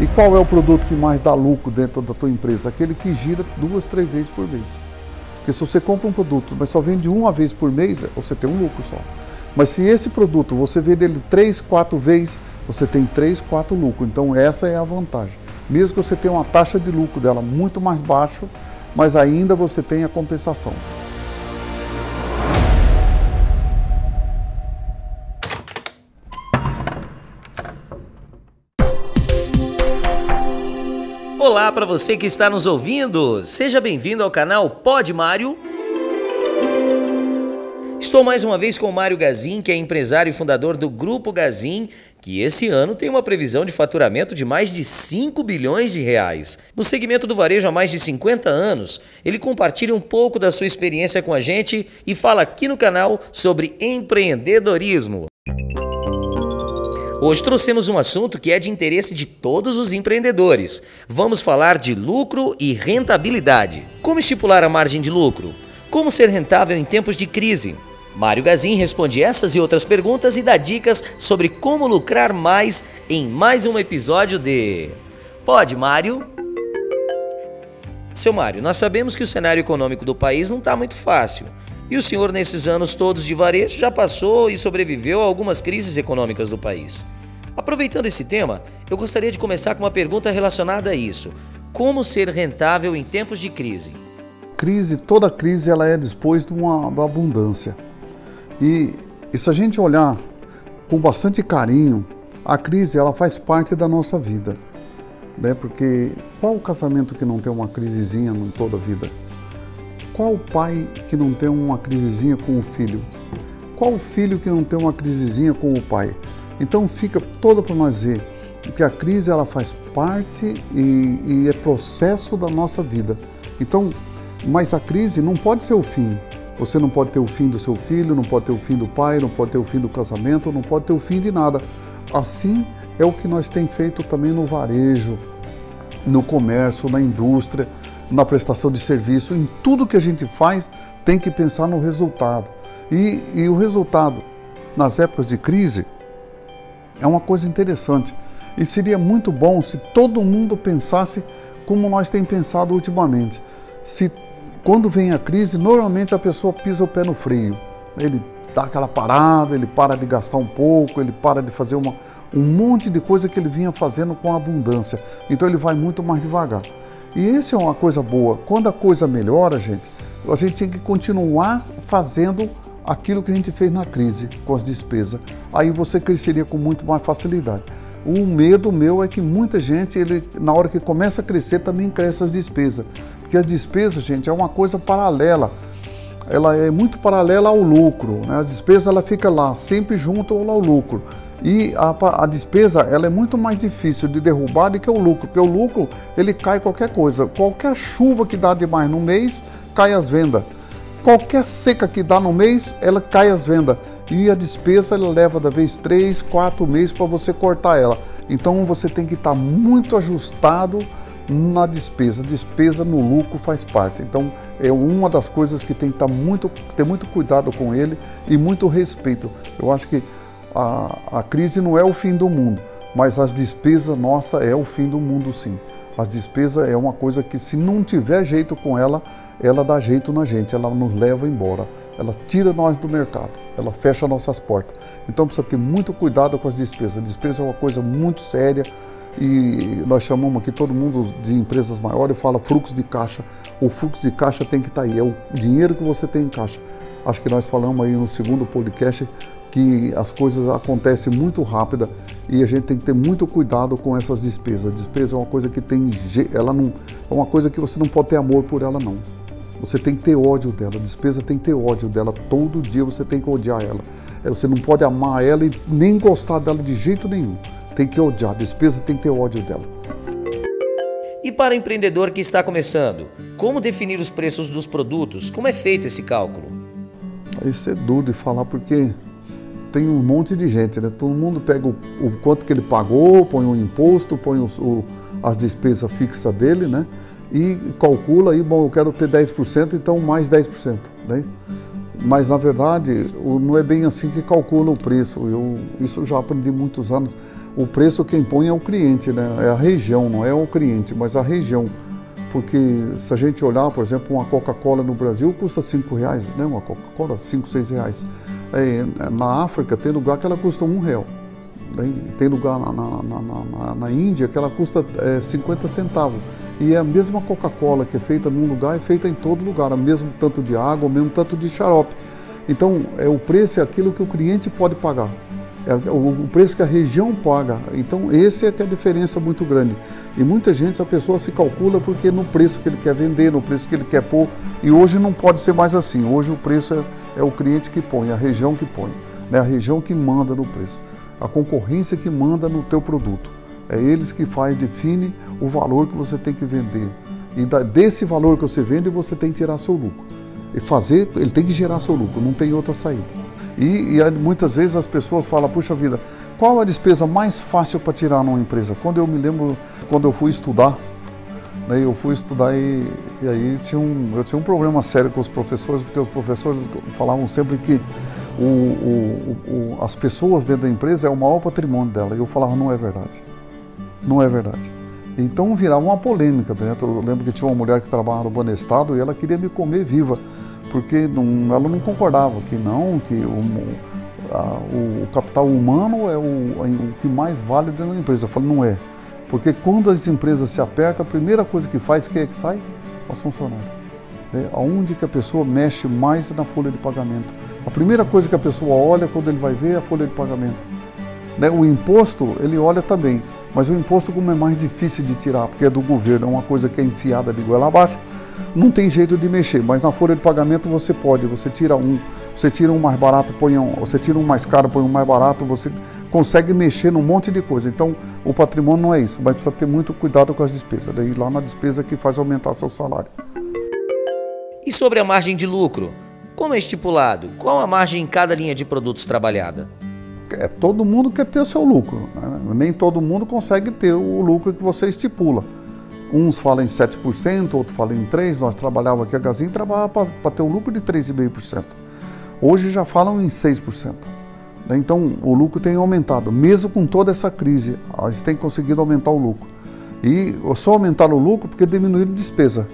E qual é o produto que mais dá lucro dentro da tua empresa? Aquele que gira duas, três vezes por mês. Porque se você compra um produto, mas só vende uma vez por mês, você tem um lucro só. Mas se esse produto você vende ele três, quatro vezes, você tem três, quatro lucros. Então essa é a vantagem. Mesmo que você tenha uma taxa de lucro dela muito mais baixa, mas ainda você tem a compensação. Olá para você que está nos ouvindo. Seja bem-vindo ao canal Pod Mário. Estou mais uma vez com o Mário Gazin, que é empresário e fundador do Grupo Gazin, que esse ano tem uma previsão de faturamento de mais de 5 bilhões de reais. No segmento do varejo há mais de 50 anos, ele compartilha um pouco da sua experiência com a gente e fala aqui no canal sobre empreendedorismo. Hoje trouxemos um assunto que é de interesse de todos os empreendedores. Vamos falar de lucro e rentabilidade. Como estipular a margem de lucro? Como ser rentável em tempos de crise? Mário Gazin responde essas e outras perguntas e dá dicas sobre como lucrar mais em mais um episódio de Pode, Mário? Seu Mário, nós sabemos que o cenário econômico do país não está muito fácil. E o senhor, nesses anos todos de varejo, já passou e sobreviveu a algumas crises econômicas do país. Aproveitando esse tema, eu gostaria de começar com uma pergunta relacionada a isso. Como ser rentável em tempos de crise? Crise, toda crise ela é depois de uma, de abundância. E, e se a gente olhar com bastante carinho, a crise ela faz parte da nossa vida. Né? Porque qual o casamento que não tem uma crisezinha em toda a vida? Qual pai que não tem uma crisezinha com o filho? Qual filho que não tem uma crisezinha com o pai? Então fica toda para nós ver que a crise ela faz parte e, e é processo da nossa vida. Então, mas a crise não pode ser o fim. Você não pode ter o fim do seu filho, não pode ter o fim do pai, não pode ter o fim do casamento, não pode ter o fim de nada. Assim é o que nós temos feito também no varejo, no comércio, na indústria na prestação de serviço, em tudo que a gente faz, tem que pensar no resultado. E, e o resultado, nas épocas de crise, é uma coisa interessante. E seria muito bom se todo mundo pensasse como nós temos pensado ultimamente. Se quando vem a crise, normalmente a pessoa pisa o pé no freio. Ele dá aquela parada, ele para de gastar um pouco, ele para de fazer uma, um monte de coisa que ele vinha fazendo com abundância. Então ele vai muito mais devagar. E isso é uma coisa boa. Quando a coisa melhora, gente, a gente tem que continuar fazendo aquilo que a gente fez na crise com as despesas. Aí você cresceria com muito mais facilidade. O medo meu é que muita gente, ele, na hora que começa a crescer, também cresce as despesas. Porque as despesas, gente, é uma coisa paralela. Ela é muito paralela ao lucro. Né? As despesas ela fica lá, sempre junto ao lucro. E a, a, despesa ela é muito mais difícil de derrubar do que o lucro, porque o lucro ele cai qualquer coisa. Qualquer chuva que dá demais no mês, cai as vendas. Qualquer seca que dá no mês, ela cai as vendas. E a despesa ela leva da vez três, quatro meses para você cortar ela. Então você tem que estar tá muito ajustado na despesa. Despesa no lucro faz parte. Então é uma das coisas que tem que estar tá muito, ter muito cuidado com ele e muito respeito. Eu acho que a, a crise não é o fim do mundo, mas as despesas, nossa, é o fim do mundo sim. As despesas é uma coisa que se não tiver jeito com ela, ela dá jeito na gente, ela nos leva embora, ela tira nós do mercado, ela fecha nossas portas. Então precisa ter muito cuidado com as despesas. A despesa é uma coisa muito séria e nós chamamos aqui todo mundo de empresas maiores fala fluxo de caixa. O fluxo de caixa tem que estar tá aí, é o dinheiro que você tem em caixa. Acho que nós falamos aí no segundo podcast que as coisas acontecem muito rápida e a gente tem que ter muito cuidado com essas despesas. A despesa é uma coisa que tem, ela não, é uma coisa que você não pode ter amor por ela não. Você tem que ter ódio dela. A despesa tem que ter ódio dela. Todo dia você tem que odiar ela. É, você não pode amar ela e nem gostar dela de jeito nenhum. Tem que odiar. A despesa tem que ter ódio dela. E para o empreendedor que está começando, como definir os preços dos produtos? Como é feito esse cálculo? Isso é duro de falar porque tem um monte de gente, né? Todo mundo pega o, o quanto que ele pagou, põe o imposto, põe o, o, as despesas fixas dele, né? E calcula aí, bom, eu quero ter 10%, então mais 10%, né? Mas na verdade, não é bem assim que calcula o preço. Eu, isso eu já aprendi muitos anos. o preço quem põe é o cliente, né? é a região, não é o cliente, mas a região. Porque se a gente olhar, por exemplo, uma Coca-Cola no Brasil custa 5 reais, né? uma Coca-Cola, 5, 6 reais. É, na África tem lugar que ela custa um real. Né? Tem lugar na, na, na, na, Índia que ela custa é, 50 centavos. E é a mesma Coca-Cola que é feita num lugar, é feita em todo lugar, o mesmo tanto de água, o mesmo tanto de xarope. Então, é, o preço é aquilo que o cliente pode pagar. É o preço que a região paga. Então, esse é que é a diferença muito grande. E muita gente, a pessoa se calcula porque no preço que ele quer vender, no preço que ele quer pôr. E hoje não pode ser mais assim. Hoje o preço é, é o cliente que põe, a região que põe. Né? A região que manda no preço a concorrência que manda no teu produto. É eles que faz, define o valor que você tem que vender. E desse valor que você vende, você tem que tirar seu lucro. E fazer, ele tem que gerar seu lucro, não tem outra saída. E, e muitas vezes as pessoas falam, puxa vida, qual a despesa mais fácil para tirar numa empresa? Quando eu me lembro, quando eu fui estudar, né, eu fui estudar e, e aí tinha um, eu tinha um problema sério com os professores, porque os professores falavam sempre que o, o, o, as pessoas dentro da empresa é o maior patrimônio dela. E eu falava, não é verdade. Não é verdade. Então virava uma polêmica dentro. Eu lembro que tinha uma mulher que trabalhava no Banestado e ela queria me comer viva, porque não, ela não concordava que não, que o, a, o capital humano é o, o que mais vale dentro da empresa. Eu falei, não é. Porque quando as empresas se apertam, a primeira coisa que faz, quem é que sai? Os funcionários. Né? Onde que a pessoa mexe mais na folha de pagamento. A primeira coisa que a pessoa olha quando ele vai ver é a folha de pagamento. Né? O imposto, ele olha também, mas o imposto como é mais difícil de tirar, porque é do governo, é uma coisa que é enfiada de goela abaixo, não tem jeito de mexer, mas na folha de pagamento você pode, você tira um, você tira um mais barato, põe um, você tira um mais caro, põe um mais barato, você consegue mexer num monte de coisa. Então, o patrimônio não é isso, mas precisa ter muito cuidado com as despesas. Daí lá na despesa que faz aumentar seu salário. E sobre a margem de lucro? Como é estipulado? Qual a margem em cada linha de produtos trabalhada? É, todo mundo quer ter o seu lucro. Né? Nem todo mundo consegue ter o lucro que você estipula. Uns falam em 7%, outros falam em 3%. Nós trabalhávamos aqui, a Gazin trabalhava para ter um lucro de 3,5%. Hoje já falam em 6%. Né? Então o lucro tem aumentado. Mesmo com toda essa crise, eles têm conseguido aumentar o lucro. E só aumentaram o lucro porque diminuíram a despesa.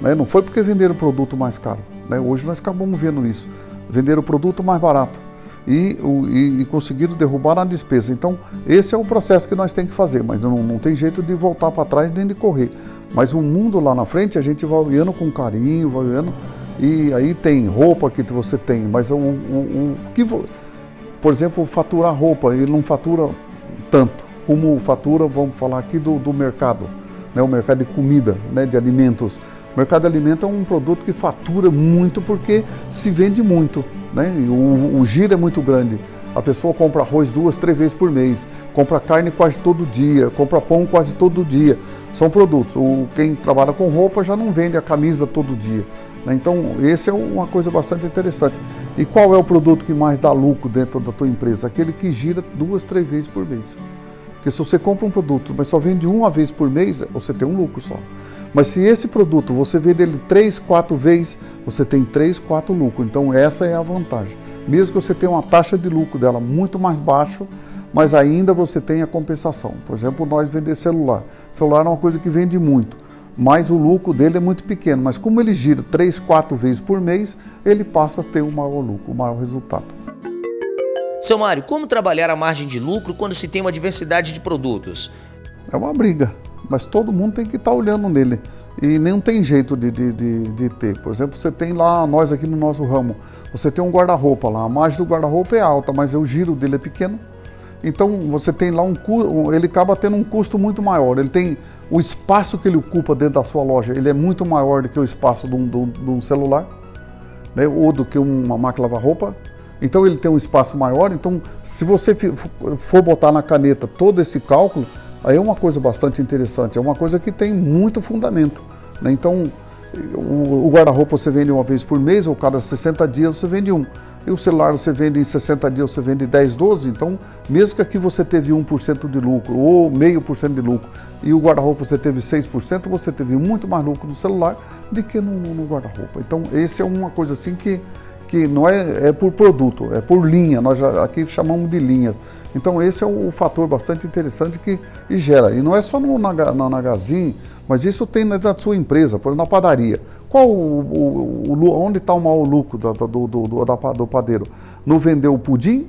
Né? Não foi porque venderam o produto mais caro. Né? Hoje nós acabamos vendo isso. Venderam o produto mais barato e, e, e conseguiram derrubar a despesa. Então, esse é o processo que nós temos que fazer, mas não, não tem jeito de voltar para trás nem de correr. Mas o mundo lá na frente a gente vai olhando com carinho, vai olhando. E aí tem roupa que você tem, mas o, o, o que. Por exemplo, faturar roupa, ele não fatura tanto como fatura, vamos falar aqui do, do mercado, né, o mercado de comida, né, de alimentos. O mercado alimento é um produto que fatura muito porque se vende muito, né? O, o giro é muito grande. A pessoa compra arroz duas, três vezes por mês, compra carne quase todo dia, compra pão quase todo dia. São produtos. O, quem trabalha com roupa já não vende a camisa todo dia. Né? Então, esse é uma coisa bastante interessante. E qual é o produto que mais dá lucro dentro da tua empresa? Aquele que gira duas, três vezes por mês. Porque se você compra um produto, mas só vende uma vez por mês, você tem um lucro só. Mas se esse produto você vende ele três, quatro vezes, você tem três, quatro lucros. Então essa é a vantagem. Mesmo que você tenha uma taxa de lucro dela muito mais baixo, mas ainda você tem a compensação. Por exemplo, nós vender celular. Celular é uma coisa que vende muito, mas o lucro dele é muito pequeno. Mas como ele gira três, quatro vezes por mês, ele passa a ter um maior lucro, um maior resultado. Seu Mário, como trabalhar a margem de lucro quando se tem uma diversidade de produtos? É uma briga mas todo mundo tem que estar tá olhando nele. E nem tem jeito de, de, de, de, ter. Por exemplo, você tem lá, nós aqui no nosso ramo, você tem um guarda-roupa lá, a margem do guarda-roupa é alta, mas o giro dele é pequeno. Então você tem lá um ele acaba tendo um custo muito maior. Ele tem o espaço que ele ocupa dentro da sua loja, ele é muito maior do que o espaço de um, de um celular, né? ou do que uma máquina lavar roupa. Então ele tem um espaço maior. Então, se você for botar na caneta todo esse cálculo, Aí é uma coisa bastante interessante, é uma coisa que tem muito fundamento. Né? Então, o, guarda-roupa você vende uma vez por mês, ou cada 60 dias você vende um. E o celular você vende em 60 dias, você vende 10, 12. Então, mesmo que aqui você teve 1% de lucro ou meio por cento de lucro e o guarda-roupa você teve 6%, você teve muito mais lucro no celular do que no, no guarda-roupa. Então, esse é uma coisa assim que, que não é, é por produto, é por linha, nós já, aqui chamamos de linhas. Então esse é um fator bastante interessante que e gera. E não é só no, na, na, na mas isso tem na sua empresa, por exemplo, na padaria. Qual o, o, o onde está o maior lucro do, do, do, do, do padeiro? No vender o pudim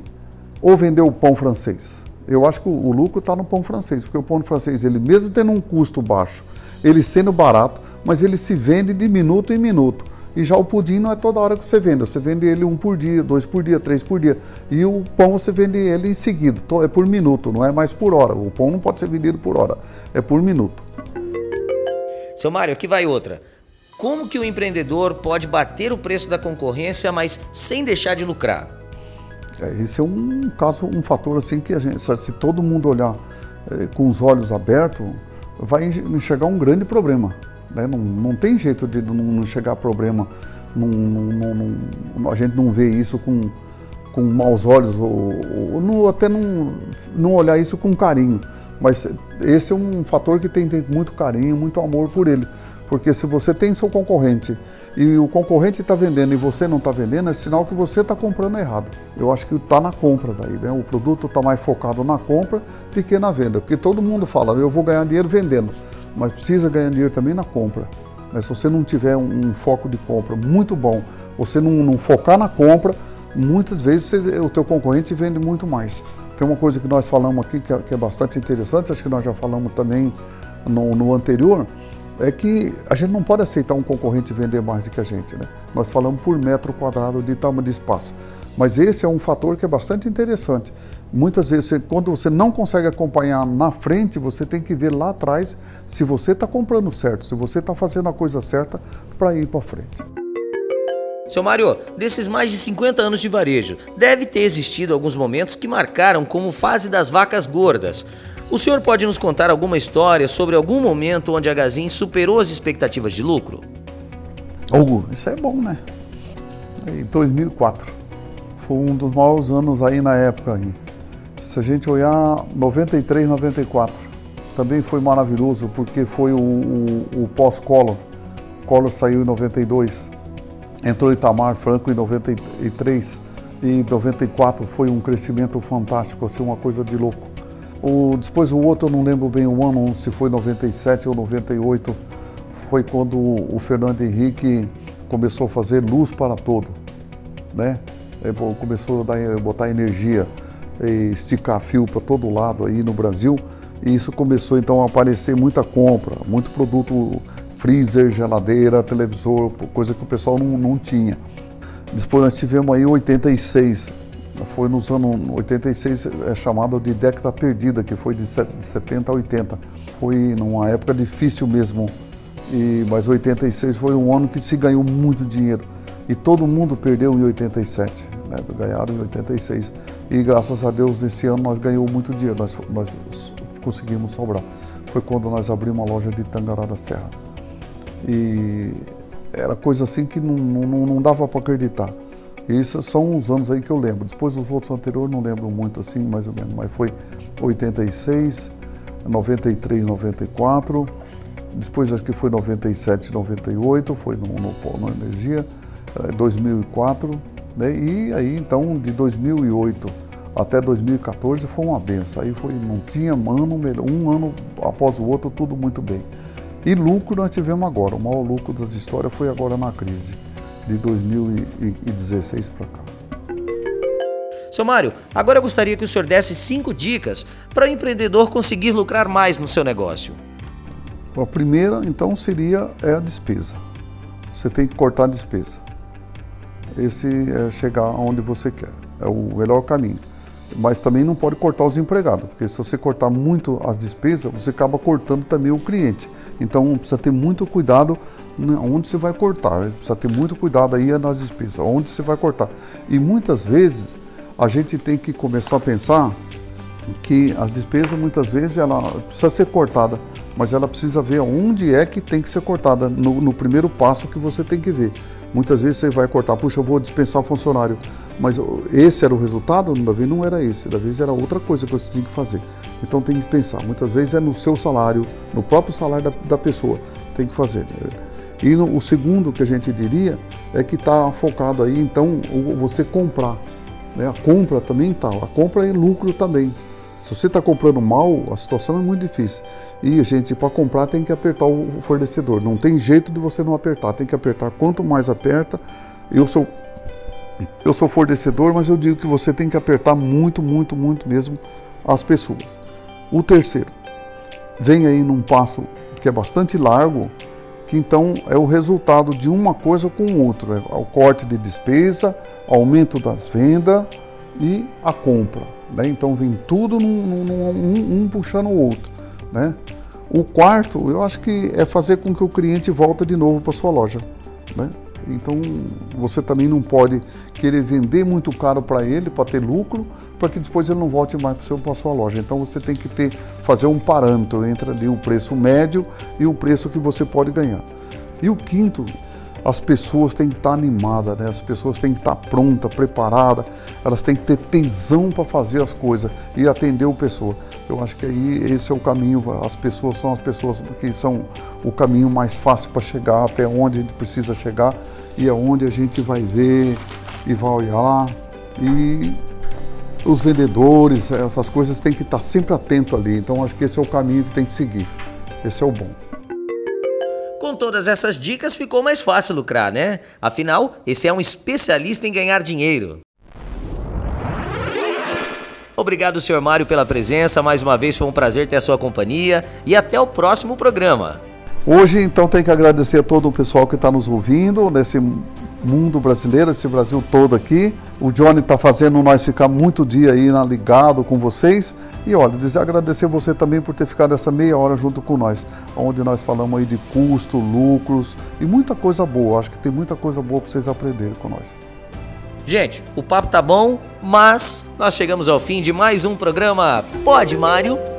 ou vender o pão francês? Eu acho que o, o lucro está no pão francês, porque o pão francês, ele mesmo tendo um custo baixo, ele sendo barato, mas ele se vende de minuto em minuto. E já o pudim não é toda hora que você vende, você vende ele um por dia, dois por dia, três por dia. E o pão você vende ele em seguida, é por minuto, não é mais por hora. O pão não pode ser vendido por hora, é por minuto. Seu Mário, aqui vai outra. Como que o empreendedor pode bater o preço da concorrência, mas sem deixar de lucrar? É, esse é um caso, um fator assim que a gente, se todo mundo olhar é, com os olhos abertos, vai enxergar um grande problema. Né? Não, não tem jeito de não, não chegar problema. Não, não, a gente não vê isso com, com maus olhos, ou, ou até não, não olhar isso com carinho. Mas esse é um fator que tem, tem muito carinho, muito amor por ele. Porque se você tem seu concorrente e o concorrente está vendendo e você não está vendendo, é sinal que você está comprando errado. Eu acho que está na compra daí, né? O produto está mais focado na compra do que na venda. Porque todo mundo fala, eu vou ganhar dinheiro vendendo mas precisa ganhar dinheiro também na compra. Né? Se você não tiver um, um, foco de compra muito bom, você não, não focar na compra, muitas vezes você, o teu concorrente vende muito mais. Tem uma coisa que nós falamos aqui que é, que é bastante interessante, acho que nós já falamos também no, no, anterior, é que a gente não pode aceitar um concorrente vender mais do que a gente. Né? Nós falamos por metro quadrado de tamanho de espaço. Mas esse é um fator que é bastante interessante. Muitas vezes, quando você não consegue acompanhar na frente, você tem que ver lá atrás se você está comprando certo, se você está fazendo a coisa certa para ir para frente. Seu Mário, desses mais de 50 anos de varejo, deve ter existido alguns momentos que marcaram como fase das vacas gordas. O senhor pode nos contar alguma história sobre algum momento onde a Gazin superou as expectativas de lucro? Hugo, isso é bom, né? Em 2004, foi um dos maiores anos aí na época. Aí. Se a gente olhar 93, 94, também foi maravilhoso porque foi o, o, o pós-Collor. Collor saiu em 92, entrou Itamar Franco em 93 e 94 foi um crescimento fantástico, assim, uma coisa de louco. O, depois o outro, eu não lembro bem o ano, se foi 97 ou 98, foi quando o Fernando Henrique começou a fazer luz para todo, né? Começou a dar, botar energia esticar fio para todo lado aí no Brasil. E isso começou então a aparecer muita compra, muito produto freezer, geladeira, televisor, coisa que o pessoal não, não tinha. Depois nós tivemos aí 86, foi nos anos 86, é chamado de década perdida, que foi de 70 a 80. Foi numa época difícil mesmo, e, mas 86 foi um ano que se ganhou muito dinheiro. E todo mundo perdeu em 87, né? ganharam em 86. E graças a Deus, nesse ano nós ganhamos muito dinheiro, nós, nós conseguimos sobrar. Foi quando nós abrimos uma loja de Tangará da Serra. E era coisa assim que não, não, não dava para acreditar. Isso são uns anos aí que eu lembro. Depois os outros anteriores não lembro muito assim, mais ou menos. Mas foi 86, 93, 94. Depois acho que foi 97, 98, foi no, no Polo Energia, 2004 eh, né? E aí, então, de 2008 até 2014 foi uma benção. Aí foi, não tinha ano melhor, um ano após o outro, tudo muito bem. E lucro nós tivemos agora. O maior lucro das histórias foi agora na crise, de 2016 para cá. Seu Mário, agora eu gostaria que o senhor desse cinco dicas para o empreendedor conseguir lucrar mais no seu negócio. A primeira, então, seria é a despesa. Você tem que cortar a despesa esse é chegar onde você quer. É o melhor caminho. Mas também não pode cortar os empregados, porque se você cortar muito as despesas, você acaba cortando também o cliente. Então precisa ter muito cuidado onde você vai cortar. Precisa ter muito cuidado aí nas despesas, onde você vai cortar. E muitas vezes a gente tem que começar a pensar que as despesas muitas vezes ela precisa ser cortada, mas ela precisa ver onde é que tem que ser cortada no, no primeiro passo que você tem que ver. Muitas vezes você vai cortar, puxa, eu vou dispensar o funcionário, mas esse era o resultado? Da vez não era esse, da vez era outra coisa que você tinha que fazer. Então tem que pensar, muitas vezes é no seu salário, no próprio salário da, da pessoa, tem que fazer. E no, o segundo que a gente diria é que está focado aí, então, você comprar. Né? A compra também está, a compra é lucro também. Se você está comprando mal, a situação é muito difícil. E, gente, para comprar tem que apertar o fornecedor. Não tem jeito de você não apertar, tem que apertar. Quanto mais aperta, eu sou eu sou fornecedor, mas eu digo que você tem que apertar muito, muito, muito mesmo as pessoas. O terceiro, vem aí num passo que é bastante largo, que então é o resultado de uma coisa com o outro, é o corte de despesa, aumento das vendas e a compra. Né? Então vem tudo num, num, um, um puxando o outro. Né? O quarto, eu acho que é fazer com que o cliente volte de novo para sua loja. Né? Então você também não pode querer vender muito caro para ele para ter lucro, para que depois ele não volte mais para sua loja. Então você tem que ter fazer um parâmetro entre ali o preço médio e o preço que você pode ganhar. E o quinto, as pessoas têm que estar animadas, né? as pessoas têm que estar prontas, preparadas, elas têm que ter tesão para fazer as coisas e atender o pessoa. Eu acho que aí esse é o caminho, as pessoas são as pessoas que são o caminho mais fácil para chegar até onde a gente precisa chegar e é onde a gente vai ver e vai olhar. E os vendedores, essas coisas têm que estar sempre atento ali. Então acho que esse é o caminho que tem que seguir. Esse é o bom. Com todas essas dicas ficou mais fácil lucrar, né? Afinal, esse é um especialista em ganhar dinheiro. Obrigado, senhor Mário, pela presença. Mais uma vez foi um prazer ter a sua companhia e até o próximo programa. Hoje, então, tem que agradecer a todo o pessoal que está nos ouvindo nesse mundo brasileiro, esse Brasil todo aqui. O Johnny está fazendo nós ficar muito dia aí ligado com vocês. E olha, dizer agradecer você também por ter ficado essa meia hora junto com nós, onde nós falamos aí de custo, lucros e muita coisa boa. Acho que tem muita coisa boa para vocês aprenderem com nós. Gente, o papo tá bom, mas nós chegamos ao fim de mais um programa Pode Mário